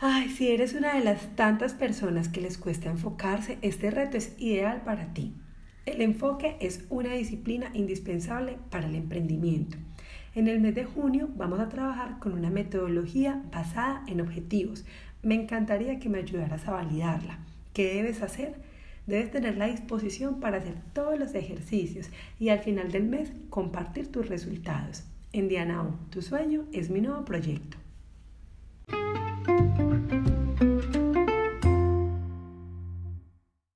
Ay, Si eres una de las tantas personas que les cuesta enfocarse, este reto es ideal para ti. El enfoque es una disciplina indispensable para el emprendimiento. En el mes de junio vamos a trabajar con una metodología basada en objetivos. Me encantaría que me ayudaras a validarla. ¿Qué debes hacer? Debes tener la disposición para hacer todos los ejercicios y al final del mes compartir tus resultados. En Dianao, tu sueño es mi nuevo proyecto.